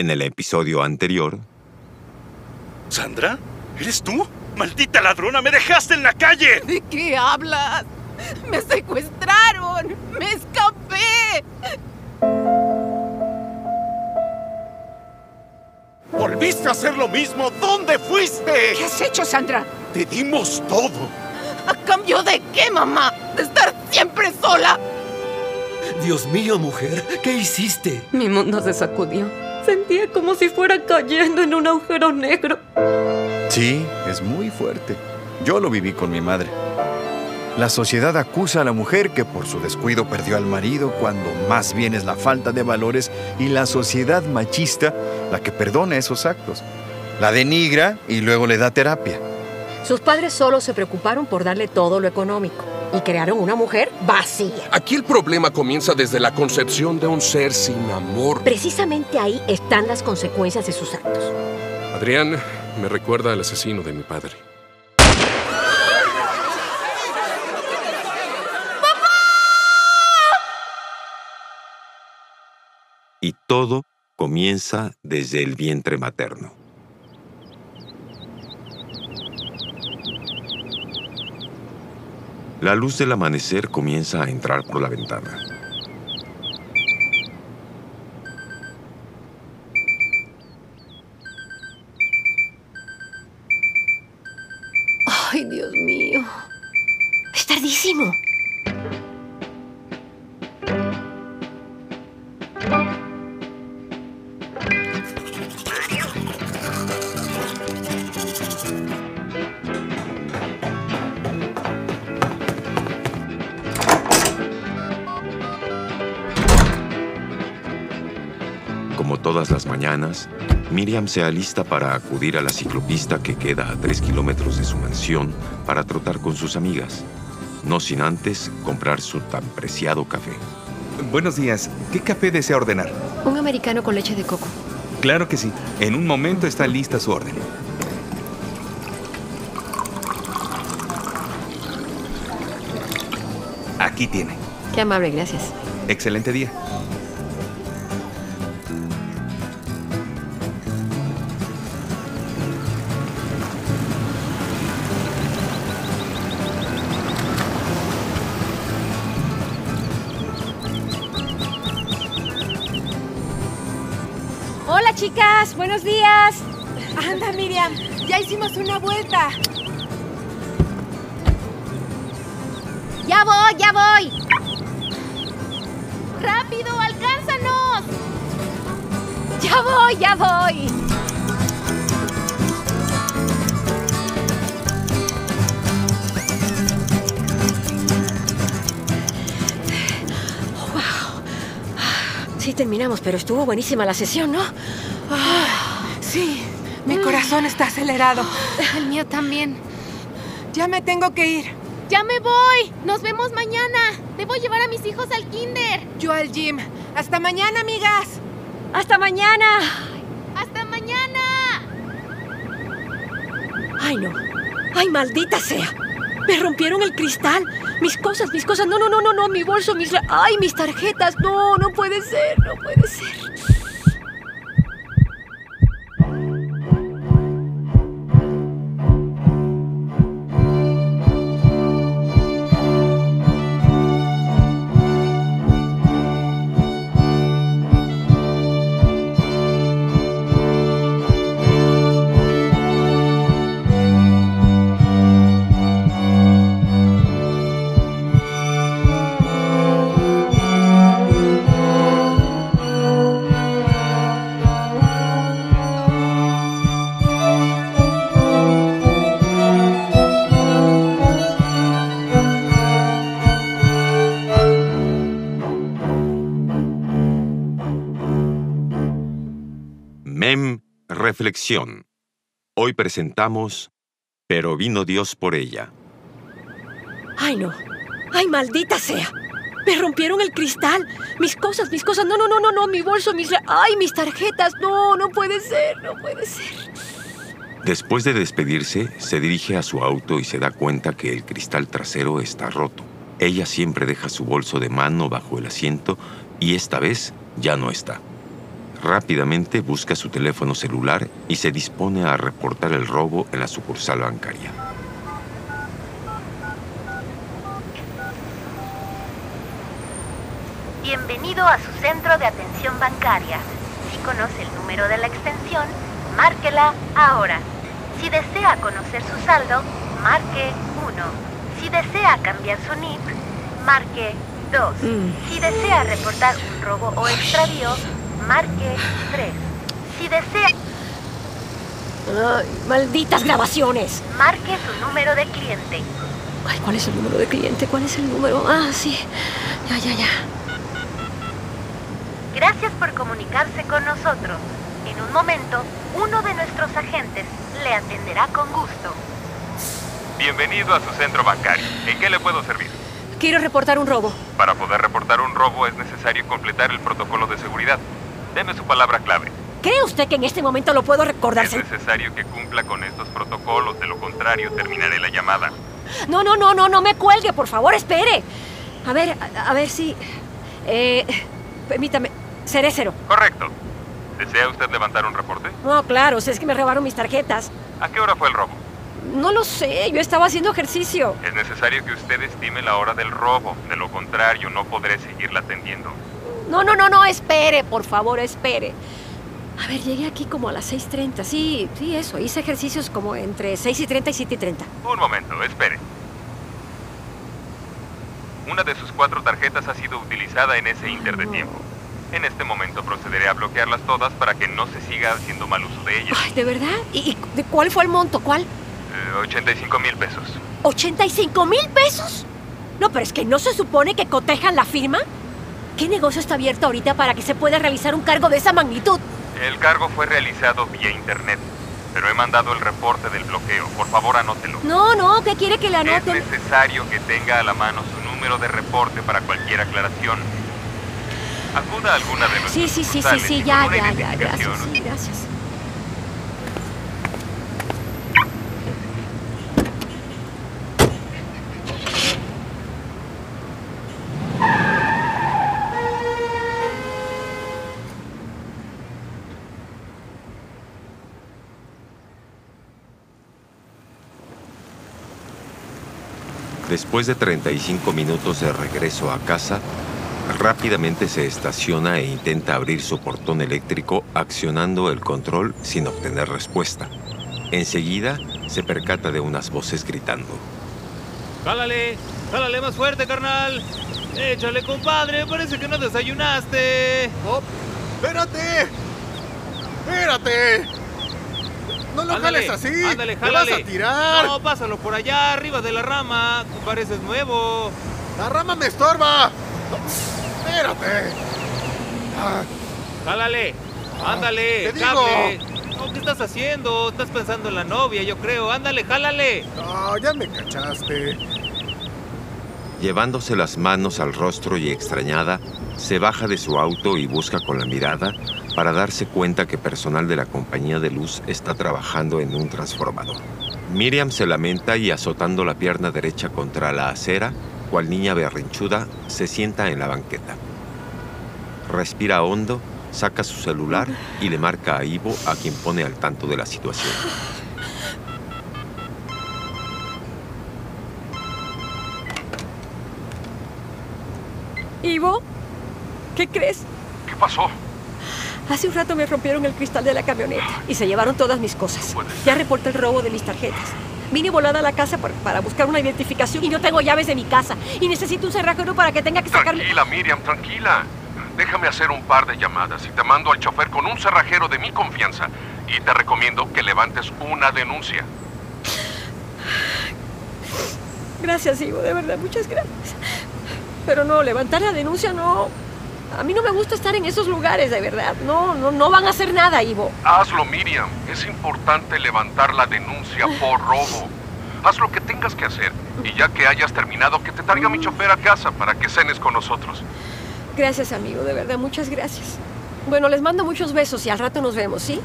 En el episodio anterior, ¿Sandra? ¿Eres tú? ¡Maldita ladrona! ¡Me dejaste en la calle! ¿De qué hablas? ¡Me secuestraron! ¡Me escapé! ¡Volviste a hacer lo mismo! ¿Dónde fuiste? ¿Qué has hecho, Sandra? Te dimos todo. ¿A cambio de qué, mamá? ¿De estar siempre sola? Dios mío, mujer, ¿qué hiciste? Mi mundo se sacudió. Sentía como si fuera cayendo en un agujero negro. Sí, es muy fuerte. Yo lo viví con mi madre. La sociedad acusa a la mujer que por su descuido perdió al marido cuando más bien es la falta de valores y la sociedad machista la que perdona esos actos. La denigra y luego le da terapia. Sus padres solo se preocuparon por darle todo lo económico y crearon una mujer vacía. Aquí el problema comienza desde la concepción de un ser sin amor. Precisamente ahí están las consecuencias de sus actos. Adrián me recuerda al asesino de mi padre. y todo comienza desde el vientre materno. La luz del amanecer comienza a entrar por la ventana. Ay, Dios mío. Es tardísimo. Mañanas, Miriam se alista para acudir a la ciclopista que queda a tres kilómetros de su mansión para trotar con sus amigas, no sin antes comprar su tan preciado café. Buenos días. ¿Qué café desea ordenar? Un americano con leche de coco. Claro que sí. En un momento está lista su orden. Aquí tiene. Qué amable, gracias. Excelente día. Chicas, buenos días. Anda, Miriam, ya hicimos una vuelta. Ya voy, ya voy. ¡Rápido, alcánzanos! Ya voy, ya voy. Sí, terminamos, pero estuvo buenísima la sesión, ¿no? Sí, mi corazón está acelerado. El mío también. Ya me tengo que ir. Ya me voy. Nos vemos mañana. Debo llevar a mis hijos al kinder. Yo al gym. Hasta mañana, amigas. ¡Hasta mañana! Hasta mañana. Ay, no. Ay, maldita sea. Me rompieron el cristal. Mis cosas, mis cosas. No, no, no, no, no. Mi bolso, mis... Ay, mis tarjetas. No, no puede ser. No puede ser. Reflexión. Hoy presentamos Pero vino Dios por ella. Ay, no. Ay, maldita sea. Me rompieron el cristal. Mis cosas, mis cosas. No, no, no, no, no. Mi bolso, mis... Ay, mis tarjetas. No, no puede ser. No puede ser. Después de despedirse, se dirige a su auto y se da cuenta que el cristal trasero está roto. Ella siempre deja su bolso de mano bajo el asiento y esta vez ya no está. Rápidamente busca su teléfono celular y se dispone a reportar el robo en la sucursal bancaria. Bienvenido a su centro de atención bancaria. Si conoce el número de la extensión, márquela ahora. Si desea conocer su saldo, marque 1. Si desea cambiar su NIP, marque 2. Si desea reportar un robo o extravío, marque 3. Si desea... Ay, malditas grabaciones. Marque su número de cliente. Ay, ¿cuál es el número de cliente? ¿Cuál es el número? Ah, sí. Ya, ya, ya. Gracias por comunicarse con nosotros. En un momento, uno de nuestros agentes le atenderá con gusto. Bienvenido a su centro bancario. ¿En qué le puedo servir? Quiero reportar un robo. Para poder reportar un robo es necesario completar el protocolo de seguridad. Deme su palabra clave. ¿Cree usted que en este momento lo puedo recordar? Es necesario que cumpla con estos protocolos, de lo contrario terminaré la llamada. No, no, no, no, no me cuelgue, por favor, espere. A ver, a, a ver si... Eh, permítame, seré cero. Correcto. ¿Desea usted levantar un reporte? No, claro, si es que me robaron mis tarjetas. ¿A qué hora fue el robo? No lo sé, yo estaba haciendo ejercicio. Es necesario que usted estime la hora del robo. De lo contrario, no podré seguirla atendiendo. No, no, no, no, espere, por favor, espere. A ver, llegué aquí como a las 6.30. Sí, sí, eso. Hice ejercicios como entre 6 y 30 y 7 y 30. Un momento, espere. Una de sus cuatro tarjetas ha sido utilizada en ese inter de tiempo. En este momento procederé a bloquearlas todas para que no se siga haciendo mal uso de ellas. Ay, ¿de verdad? ¿Y, de cuál fue el monto? ¿Cuál? Eh, 85 mil pesos. ¿85 mil pesos? No, pero es que no se supone que cotejan la firma. ¿Qué negocio está abierto ahorita para que se pueda realizar un cargo de esa magnitud? El cargo fue realizado vía internet, pero he mandado el reporte del bloqueo. Por favor, anótelo. No, no, ¿qué quiere que le anoten? Es necesario que tenga a la mano su número de reporte para cualquier aclaración. Acuda a alguna de nuestras Sí, sí, sí, sí, sí, ya, ya, ya, gracias, sí, gracias. Después de 35 minutos de regreso a casa, rápidamente se estaciona e intenta abrir su portón eléctrico accionando el control sin obtener respuesta. Enseguida se percata de unas voces gritando. ¡Jálale! ¡Jálale más fuerte, carnal! ¡Échale, compadre! Parece que no desayunaste. ¡Oh! ¡Espérate! ¡Espérate! ¡No lo Ándale, jales así! ¡Ándale, ¡Me jálale! vas a tirar! No, pásalo por allá, arriba de la rama. Tú pareces nuevo. ¡La rama me estorba! ¡Espérate! Ah, ¡Jálale! ¡Ándale! te digo. cable. No, ¿Qué estás haciendo? Estás pensando en la novia, yo creo. ¡Ándale, jálale! no, ya me cachaste. Llevándose las manos al rostro y extrañada, se baja de su auto y busca con la mirada para darse cuenta que personal de la compañía de luz está trabajando en un transformador. Miriam se lamenta y azotando la pierna derecha contra la acera, cual niña berrinchuda, se sienta en la banqueta. Respira hondo, saca su celular y le marca a Ivo, a quien pone al tanto de la situación. Ivo, ¿qué crees? ¿Qué pasó? Hace un rato me rompieron el cristal de la camioneta y se llevaron todas mis cosas. Ya reporté el robo de mis tarjetas. Vine volada a la casa para buscar una identificación y no tengo llaves de mi casa. Y necesito un cerrajero para que tenga que sacarme... Tranquila, Miriam, tranquila. Déjame hacer un par de llamadas y te mando al chofer con un cerrajero de mi confianza. Y te recomiendo que levantes una denuncia. Gracias, Ivo, de verdad, muchas gracias. Pero no, levantar la denuncia no. A mí no me gusta estar en esos lugares, de verdad. No, no, no van a hacer nada, Ivo. Hazlo, Miriam. Es importante levantar la denuncia por robo. Haz lo que tengas que hacer. Y ya que hayas terminado, que te traiga mi chofer a casa para que cenes con nosotros. Gracias, amigo, de verdad, muchas gracias. Bueno, les mando muchos besos y al rato nos vemos, ¿sí?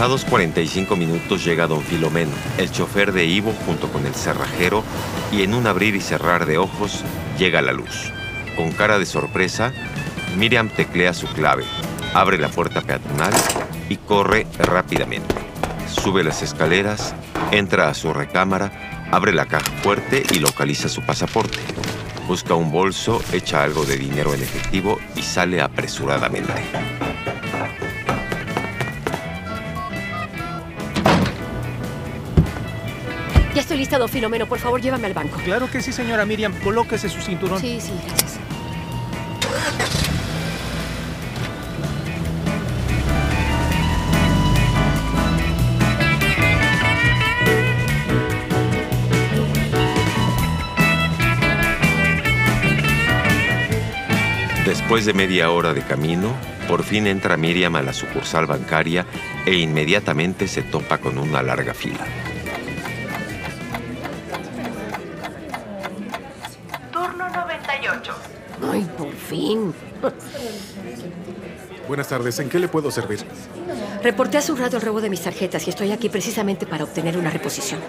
Pasados 45 minutos llega don Filomeno, el chofer de Ivo junto con el cerrajero y en un abrir y cerrar de ojos llega la luz. Con cara de sorpresa, Miriam teclea su clave, abre la puerta peatonal y corre rápidamente. Sube las escaleras, entra a su recámara, abre la caja fuerte y localiza su pasaporte. Busca un bolso, echa algo de dinero en efectivo y sale apresuradamente. Ya estoy lista, don Filomeno. Por favor, llévame al banco. Claro que sí, señora Miriam. Colóquese su cinturón. Sí, sí, gracias. Después de media hora de camino, por fin entra Miriam a la sucursal bancaria e inmediatamente se topa con una larga fila. Fin. Buenas tardes, ¿en qué le puedo servir? Reporté hace un rato el robo de mis tarjetas y estoy aquí precisamente para obtener una reposición.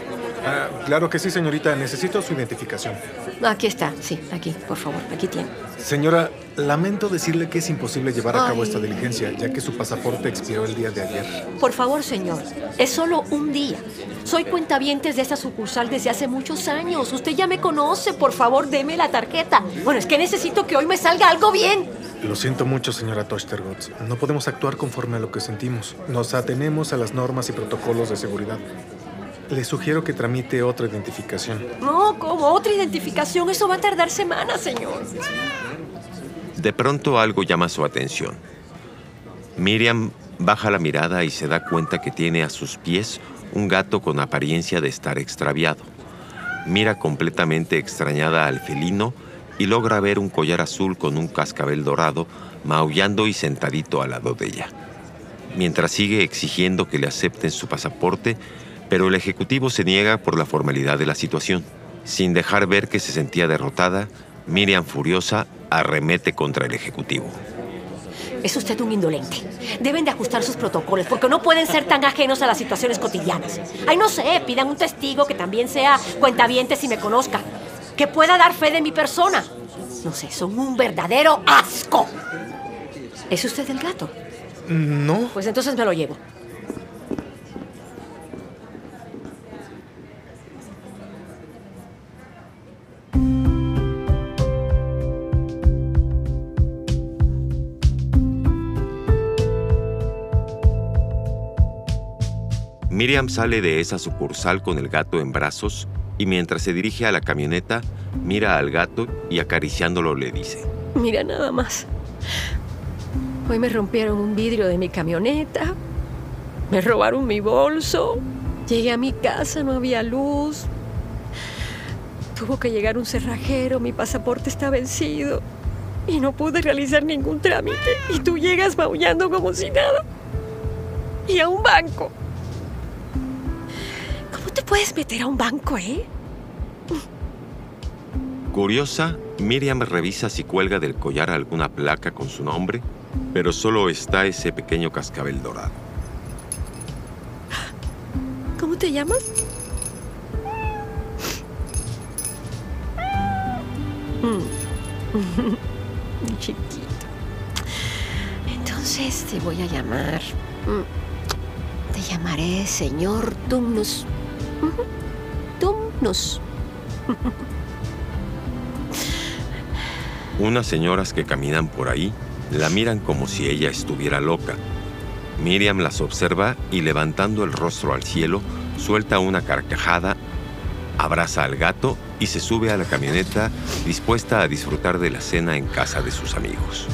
Ah, claro que sí, señorita. Necesito su identificación. Aquí está, sí, aquí, por favor, aquí tiene. Señora, lamento decirle que es imposible llevar a cabo Ay. esta diligencia, ya que su pasaporte expiró el día de ayer. Por favor, señor, es solo un día. Soy cuentavientes de esta sucursal desde hace muchos años. Usted ya me conoce. Por favor, deme la tarjeta. Bueno, es que necesito que hoy me salga algo bien. Lo siento mucho, señora Tochtergotz. No podemos actuar conforme a lo que sentimos. Nos atenemos a las normas y protocolos de seguridad. Le sugiero que tramite otra identificación. No, como otra identificación, eso va a tardar semanas, señor. De pronto algo llama su atención. Miriam baja la mirada y se da cuenta que tiene a sus pies un gato con apariencia de estar extraviado. Mira completamente extrañada al felino y logra ver un collar azul con un cascabel dorado maullando y sentadito al lado de ella. Mientras sigue exigiendo que le acepten su pasaporte, pero el ejecutivo se niega por la formalidad de la situación. Sin dejar ver que se sentía derrotada, Miriam furiosa arremete contra el ejecutivo. Es usted un indolente. Deben de ajustar sus protocolos porque no pueden ser tan ajenos a las situaciones cotidianas. Ay, no sé, pidan un testigo que también sea cuentaviente si me conozca. Que pueda dar fe de mi persona. No sé, son un verdadero asco. ¿Es usted el gato? No. Pues entonces me lo llevo. Miriam sale de esa sucursal con el gato en brazos y mientras se dirige a la camioneta, mira al gato y acariciándolo le dice, Mira nada más. Hoy me rompieron un vidrio de mi camioneta. Me robaron mi bolso. Llegué a mi casa, no había luz. Tuvo que llegar un cerrajero, mi pasaporte está vencido. Y no pude realizar ningún trámite. Y tú llegas maullando como si nada. Y a un banco. ¿Cómo te puedes meter a un banco, eh? Curiosa, Miriam revisa si cuelga del collar alguna placa con su nombre, pero solo está ese pequeño cascabel dorado. ¿Cómo te llamas? Mm. Chiquito. Entonces te voy a llamar. mm, Te llamaré señor Tumnus. Tumnus. Unas señoras que caminan por ahí la miran como si ella estuviera loca. Miriam las observa y levantando el rostro al cielo, suelta una carcajada, abraza al gato y se sube a la camioneta dispuesta a disfrutar de la cena en casa de sus amigos.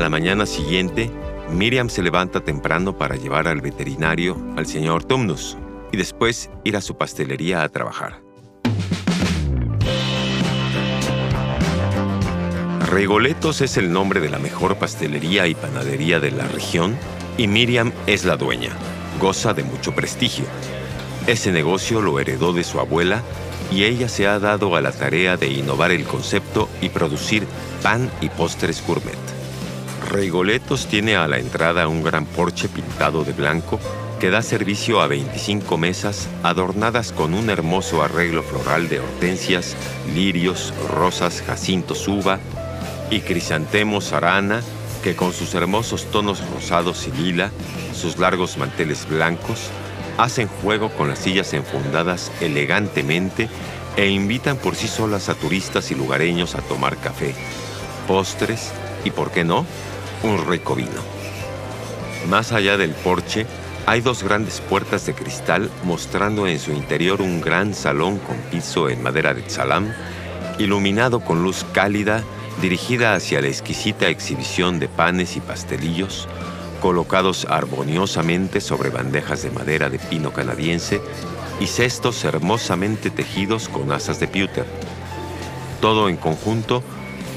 A la mañana siguiente, Miriam se levanta temprano para llevar al veterinario al señor Tumnus y después ir a su pastelería a trabajar. Regoletos es el nombre de la mejor pastelería y panadería de la región Y Miriam es la dueña, goza de mucho prestigio. Ese negocio lo heredó de su abuela y ella se ha dado a la tarea de innovar el concepto y producir pan y postres gourmet. Reigoletos tiene a la entrada un gran porche pintado de blanco que da servicio a 25 mesas adornadas con un hermoso arreglo floral de hortensias, lirios, rosas, jacintos uva y crisantemos arana que con sus hermosos tonos rosados y lila, sus largos manteles blancos, hacen juego con las sillas enfundadas elegantemente e invitan por sí solas a turistas y lugareños a tomar café, postres y, por qué no, un rico vino. Más allá del porche, hay dos grandes puertas de cristal mostrando en su interior un gran salón con piso en madera de salam, iluminado con luz cálida dirigida hacia la exquisita exhibición de panes y pastelillos colocados armoniosamente sobre bandejas de madera de pino canadiense y cestos hermosamente tejidos con asas de pewter. Todo en conjunto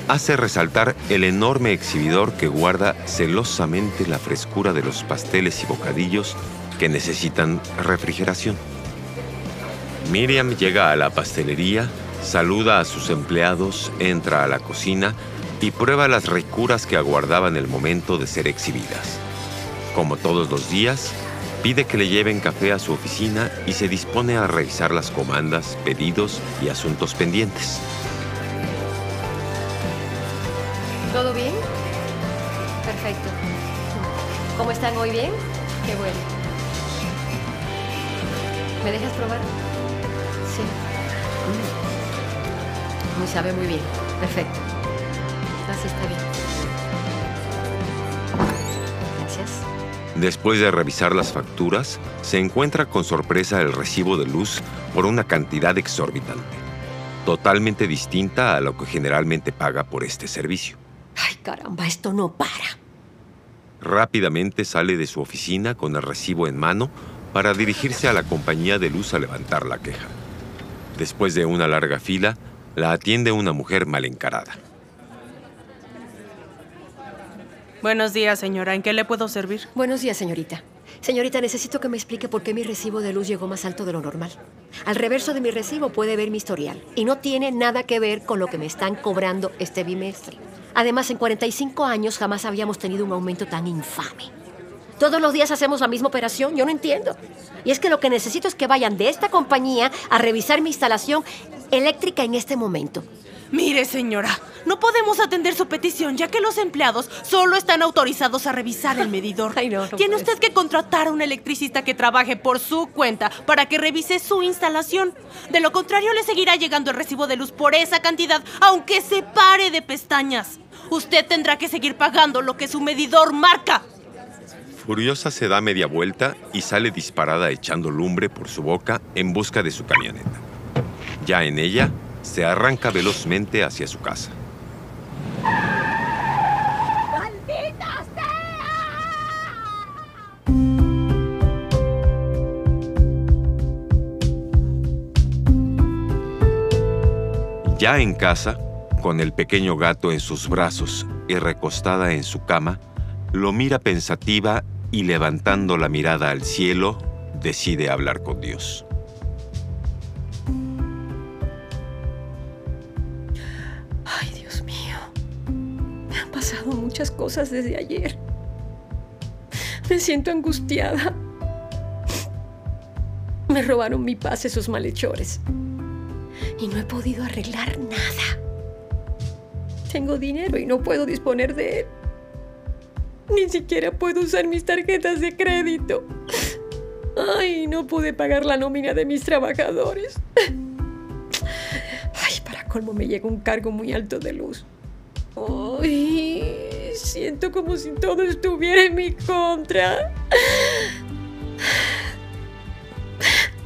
hace resaltar el enorme exhibidor que guarda celosamente la frescura de los pasteles y bocadillos que necesitan refrigeración. Miriam llega a la pastelería, saluda a sus empleados, entra a la cocina y prueba las ricuras que aguardaban el momento de ser exhibidas. Como todos los días, pide que le lleven café a su oficina y se dispone a revisar las comandas, pedidos y asuntos pendientes. ¿Cómo están hoy bien? Qué bueno. ¿Me dejas probar? Sí. Mm. Me sabe muy bien. Perfecto. Así está bien. Gracias. Después de revisar las facturas, se encuentra con sorpresa el recibo de luz por una cantidad exorbitante, totalmente distinta a lo que generalmente paga por este servicio. Ay, caramba, esto no para. Rápidamente sale de su oficina con el recibo en mano para dirigirse a la compañía de luz a levantar la queja. Después de una larga fila, la atiende una mujer mal encarada. Buenos días, señora. ¿En qué le puedo servir? Buenos días, señorita. Señorita, necesito que me explique por qué mi recibo de luz llegó más alto de lo normal. Al reverso de mi recibo puede ver mi historial y no tiene nada que ver con lo que me están cobrando este bimestre. Además, en 45 años jamás habíamos tenido un aumento tan infame. Todos los días hacemos la misma operación, yo no entiendo. Y es que lo que necesito es que vayan de esta compañía a revisar mi instalación eléctrica en este momento. Mire, señora, no podemos atender su petición ya que los empleados solo están autorizados a revisar el medidor. Tiene usted que contratar a un electricista que trabaje por su cuenta para que revise su instalación. De lo contrario, le seguirá llegando el recibo de luz por esa cantidad, aunque se pare de pestañas. Usted tendrá que seguir pagando lo que su medidor marca. Furiosa se da media vuelta y sale disparada echando lumbre por su boca en busca de su camioneta. Ya en ella, se arranca velozmente hacia su casa. ¡Maldita Ya en casa, con el pequeño gato en sus brazos y recostada en su cama, lo mira pensativa y levantando la mirada al cielo, decide hablar con Dios. Muchas cosas desde ayer. Me siento angustiada. Me robaron mi paz esos malhechores. Y no he podido arreglar nada. Tengo dinero y no puedo disponer de él. Ni siquiera puedo usar mis tarjetas de crédito. Ay, no pude pagar la nómina de mis trabajadores. Ay, para colmo me llega un cargo muy alto de luz. Ay, siento como si todo estuviera en mi contra.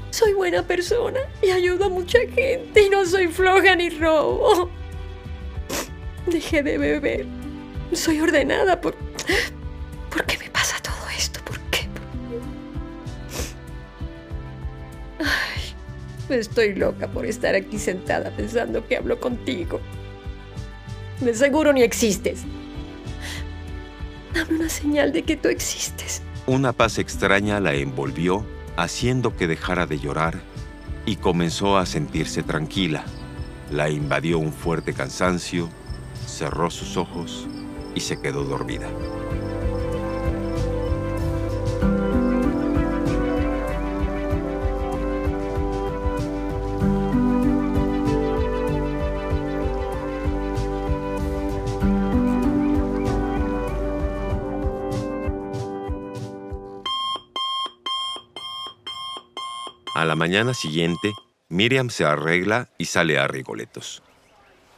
Soy buena persona y ayudo a mucha gente y no soy floja ni robo. Dejé de beber. Soy ordenada por... ¿Por qué me pasa todo esto? ¿Por qué? Ay, estoy loca por estar aquí sentada pensando que hablo contigo. De seguro ni existes. Dame una señal de que tú existes. Una paz extraña la envolvió, haciendo que dejara de llorar y comenzó a sentirse tranquila. La invadió un fuerte cansancio, cerró sus ojos y se quedó dormida. Mañana siguiente, Miriam se arregla y sale a Rigoletos.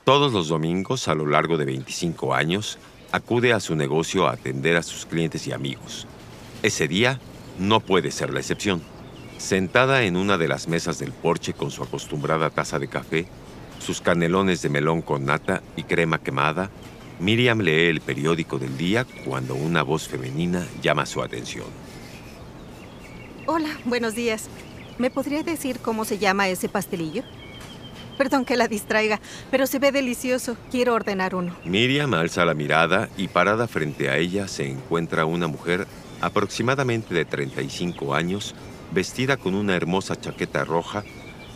Todos los domingos, a lo largo de 25 años, acude a su negocio a atender a sus clientes y amigos. Ese día no puede ser la excepción. Sentada en una de las mesas del porche con su acostumbrada taza de café, sus canelones de melón con nata y crema quemada, Miriam lee el periódico del día cuando una voz femenina llama su atención. Hola, buenos días. ¿Me podría decir cómo se llama ese pastelillo? Perdón que la distraiga, pero se ve delicioso. Quiero ordenar uno. Miriam alza la mirada y parada frente a ella se encuentra una mujer aproximadamente de 35 años, vestida con una hermosa chaqueta roja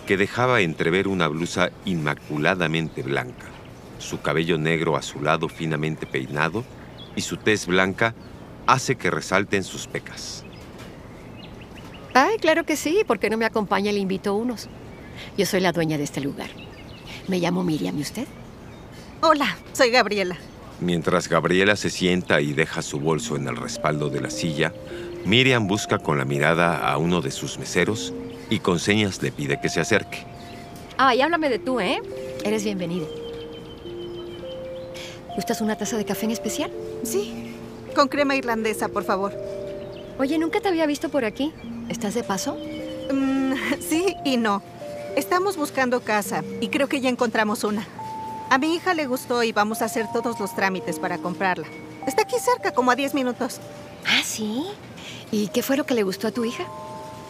que dejaba entrever una blusa inmaculadamente blanca, su cabello negro azulado finamente peinado y su tez blanca hace que resalten sus pecas. Ay, claro que sí. ¿Por qué no me acompaña y le invito unos? Yo soy la dueña de este lugar. Me llamo Miriam, ¿y usted? Hola, soy Gabriela. Mientras Gabriela se sienta y deja su bolso en el respaldo de la silla, Miriam busca con la mirada a uno de sus meseros y con señas le pide que se acerque. Ay, háblame de tú, ¿eh? Eres bienvenida. ¿Gustas una taza de café en especial? Sí, con crema irlandesa, por favor. Oye, nunca te había visto por aquí. ¿Estás de paso? Mm, sí y no. Estamos buscando casa y creo que ya encontramos una. A mi hija le gustó y vamos a hacer todos los trámites para comprarla. Está aquí cerca, como a 10 minutos. ¿Ah, sí? ¿Y qué fue lo que le gustó a tu hija?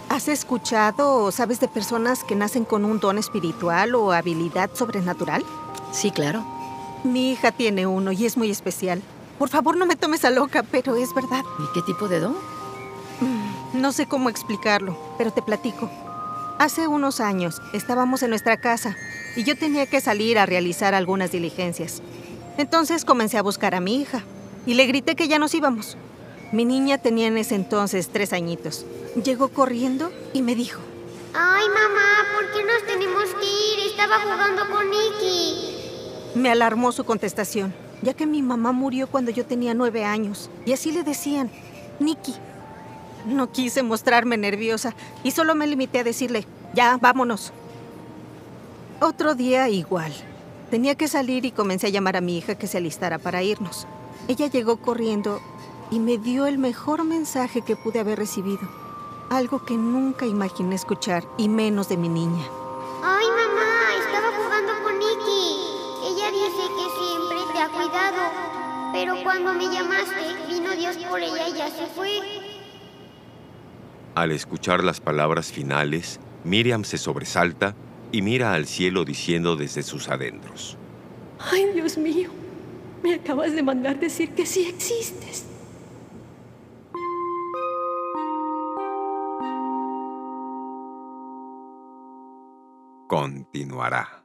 ¿Has escuchado o sabes de personas que nacen con un don espiritual o habilidad sobrenatural? Sí, claro. Mi hija tiene uno y es muy especial. Por favor, no me tomes a loca, pero es verdad. ¿Y qué tipo de don? No sé cómo explicarlo, pero te platico. Hace unos años estábamos en nuestra casa y yo tenía que salir a realizar algunas diligencias. Entonces comencé a buscar a mi hija y le grité que ya nos íbamos. Mi niña tenía en ese entonces tres añitos. Llegó corriendo y me dijo, Ay, mamá, ¿por qué nos tenemos que ir? Estaba jugando con Nicky. Me alarmó su contestación, ya que mi mamá murió cuando yo tenía nueve años. Y así le decían, Nicky. No quise mostrarme nerviosa y solo me limité a decirle, ya, vámonos. Otro día igual. Tenía que salir y comencé a llamar a mi hija que se alistara para irnos. Ella llegó corriendo y me dio el mejor mensaje que pude haber recibido. Algo que nunca imaginé escuchar, y menos de mi niña. Ay, mamá, estaba jugando con Nicky. Ella dice que siempre te ha cuidado. Pero cuando me llamaste, vino Dios por ella y ya se fue. Al escuchar las palabras finales, Miriam se sobresalta y mira al cielo diciendo desde sus adentros. Ay, Dios mío, me acabas de mandar decir que sí existes. Continuará.